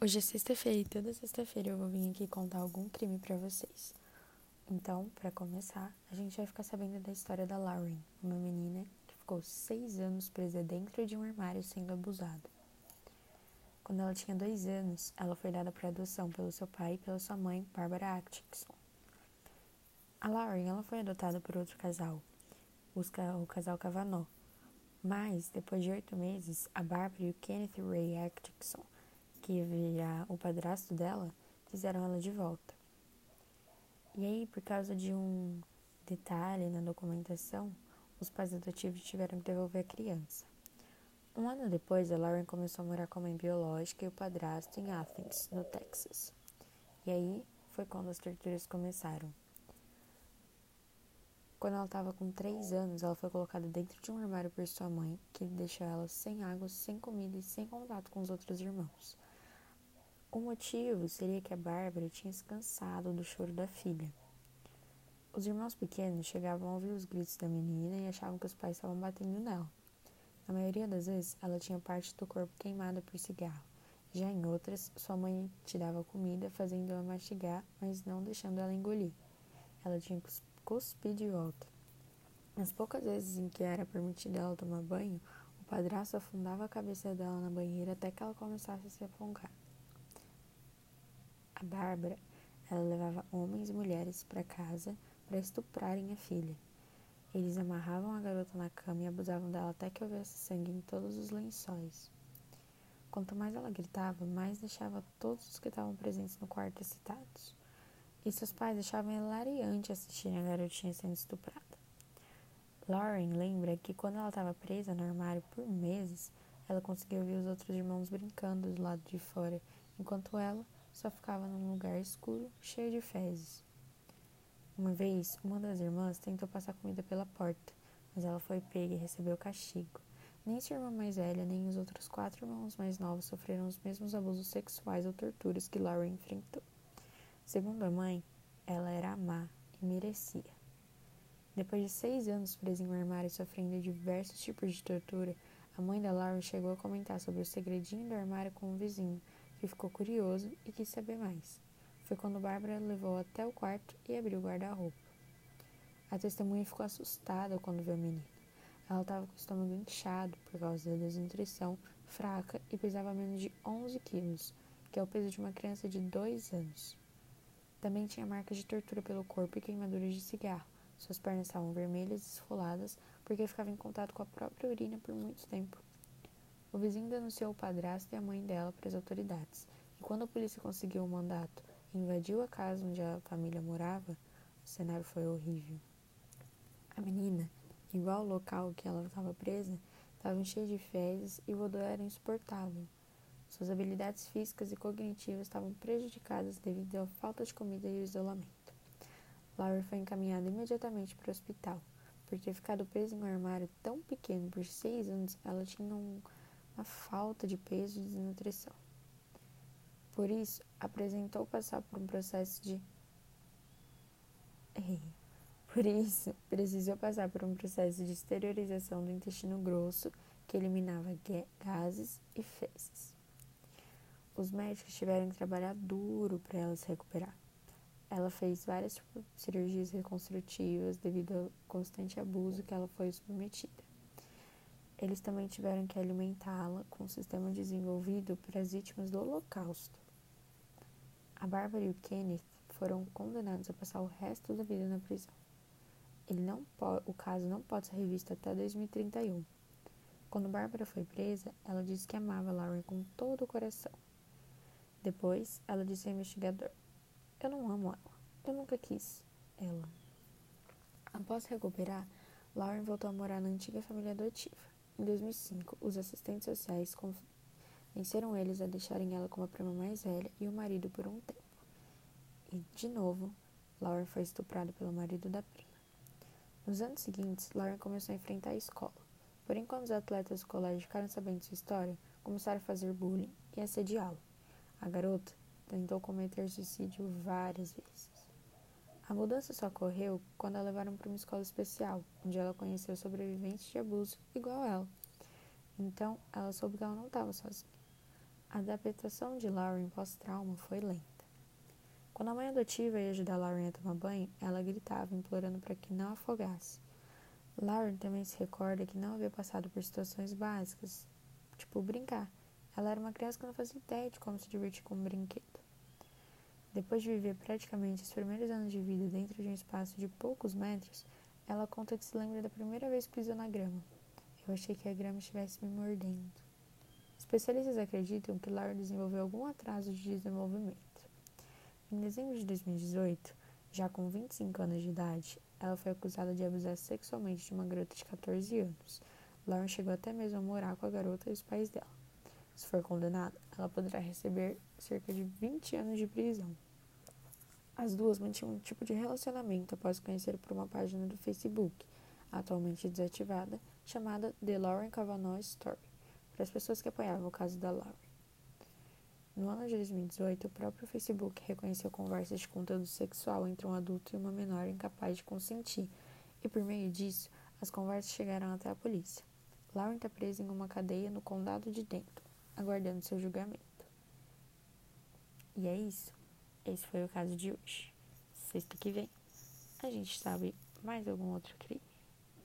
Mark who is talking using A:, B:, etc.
A: Hoje é sexta-feira e toda sexta-feira eu vou vir aqui contar algum crime para vocês. Então, para começar, a gente vai ficar sabendo da história da Lauren, uma menina que ficou seis anos presa dentro de um armário sendo abusada. Quando ela tinha dois anos, ela foi dada para adoção pelo seu pai e pela sua mãe, Barbara Atkinson. A Lauren ela foi adotada por outro casal, o casal Cavanaugh. Mas, depois de oito meses, a Barbara e o Kenneth Ray Atkinson que vira o padrasto dela, fizeram ela de volta. E aí, por causa de um detalhe na documentação, os pais adotivos tiveram que devolver a criança. Um ano depois, a Lauren começou a morar com a mãe biológica e o padrasto em Athens, no Texas. E aí foi quando as torturas começaram. Quando ela estava com 3 anos, ela foi colocada dentro de um armário por sua mãe, que deixou ela sem água, sem comida e sem contato com os outros irmãos. O motivo seria que a Bárbara tinha se cansado do choro da filha. Os irmãos pequenos chegavam a ouvir os gritos da menina e achavam que os pais estavam batendo nela. Na maioria das vezes, ela tinha parte do corpo queimada por cigarro. Já em outras, sua mãe te dava comida, fazendo ela mastigar, mas não deixando ela engolir. Ela tinha que cuspir de volta. Nas poucas vezes em que era permitido ela tomar banho, o padrasto afundava a cabeça dela na banheira até que ela começasse a se afogar. A Bárbara, ela levava homens e mulheres para casa para estuprarem a filha. Eles amarravam a garota na cama e abusavam dela até que houvesse sangue em todos os lençóis. Quanto mais ela gritava, mais deixava todos os que estavam presentes no quarto excitados. E seus pais achavam hilariante assistirem a garotinha sendo estuprada. Lauren lembra que quando ela estava presa no armário por meses, ela conseguia ouvir os outros irmãos brincando do lado de fora, enquanto ela só ficava num lugar escuro, cheio de fezes. Uma vez, uma das irmãs tentou passar comida pela porta, mas ela foi pega e recebeu castigo. Nem sua irmã mais velha, nem os outros quatro irmãos mais novos sofreram os mesmos abusos sexuais ou torturas que Lauren enfrentou. Segundo a mãe, ela era má e merecia. Depois de seis anos presa em um armário e sofrendo diversos tipos de tortura, a mãe da Lauren chegou a comentar sobre o segredinho do armário com um vizinho, que ficou curioso e quis saber mais. Foi quando Bárbara levou até o quarto e abriu o guarda-roupa. A testemunha ficou assustada quando viu a menina. Ela estava com o estômago inchado por causa da desnutrição, fraca e pesava menos de 11 quilos, que é o peso de uma criança de 2 anos. Também tinha marcas de tortura pelo corpo e queimaduras de cigarro. Suas pernas estavam vermelhas e esfoladas porque ficava em contato com a própria urina por muito tempo. O vizinho denunciou o padrasto e a mãe dela para as autoridades, e quando a polícia conseguiu o mandato e invadiu a casa onde a família morava, o cenário foi horrível. A menina, igual ao local que ela estava presa, estava cheia de fezes e o odor era insuportável. Suas habilidades físicas e cognitivas estavam prejudicadas devido à falta de comida e isolamento. Laura foi encaminhada imediatamente para o hospital. Por ter ficado presa em um armário tão pequeno por seis anos, ela tinha um a falta de peso e desnutrição. Por isso, apresentou passar por um processo de. Por isso, precisou passar por um processo de exteriorização do intestino grosso que eliminava gases e fezes. Os médicos tiveram que trabalhar duro para ela se recuperar. Ela fez várias cirurgias reconstrutivas devido ao constante abuso que ela foi submetida. Eles também tiveram que alimentá-la com um sistema desenvolvido para as vítimas do Holocausto. A Bárbara e o Kenneth foram condenados a passar o resto da vida na prisão. Não o caso não pode ser revisto até 2031. Quando Bárbara foi presa, ela disse que amava Lauren com todo o coração. Depois, ela disse ao investigador: Eu não amo ela. Eu nunca quis ela. Após recuperar, Lauren voltou a morar na antiga família adotiva. Em 2005, os assistentes sociais convenceram eles a deixarem ela como a prima mais velha e o marido por um tempo. E, de novo, Lauren foi estuprada pelo marido da prima. Nos anos seguintes, Lauren começou a enfrentar a escola. Porém, quando os atletas do colégio ficaram sabendo sua história, começaram a fazer bullying e assediá-la. A garota tentou cometer suicídio várias vezes. A mudança só ocorreu quando a levaram para uma escola especial, onde ela conheceu sobreviventes de abuso igual a ela. Então, ela soube que ela não estava sozinha. A adaptação de Lauren pós-trauma foi lenta. Quando a mãe adotiva ia ajudar Lauren a tomar banho, ela gritava, implorando para que não afogasse. Lauren também se recorda que não havia passado por situações básicas, tipo brincar. Ela era uma criança que não fazia ideia de como se divertir com um brinquedo. Depois de viver praticamente os primeiros anos de vida dentro de um espaço de poucos metros, ela conta que se lembra da primeira vez que pisou na grama. Eu achei que a grama estivesse me mordendo. Especialistas acreditam que Lauren desenvolveu algum atraso de desenvolvimento. Em dezembro de 2018, já com 25 anos de idade, ela foi acusada de abusar sexualmente de uma garota de 14 anos. Lauren chegou até mesmo a morar com a garota e os pais dela. Se for condenada, ela poderá receber cerca de 20 anos de prisão. As duas mantinham um tipo de relacionamento após conhecer por uma página do Facebook, atualmente desativada, chamada The Lauren Kavanaugh Story, para as pessoas que apoiavam o caso da Lauren. No ano de 2018, o próprio Facebook reconheceu conversas de conteúdo sexual entre um adulto e uma menor incapaz de consentir, e por meio disso, as conversas chegaram até a polícia. Lauren está presa em uma cadeia no condado de Denton, aguardando seu julgamento. E é isso. Esse foi o caso de hoje. Sexta que vem, a gente sabe mais algum outro crime.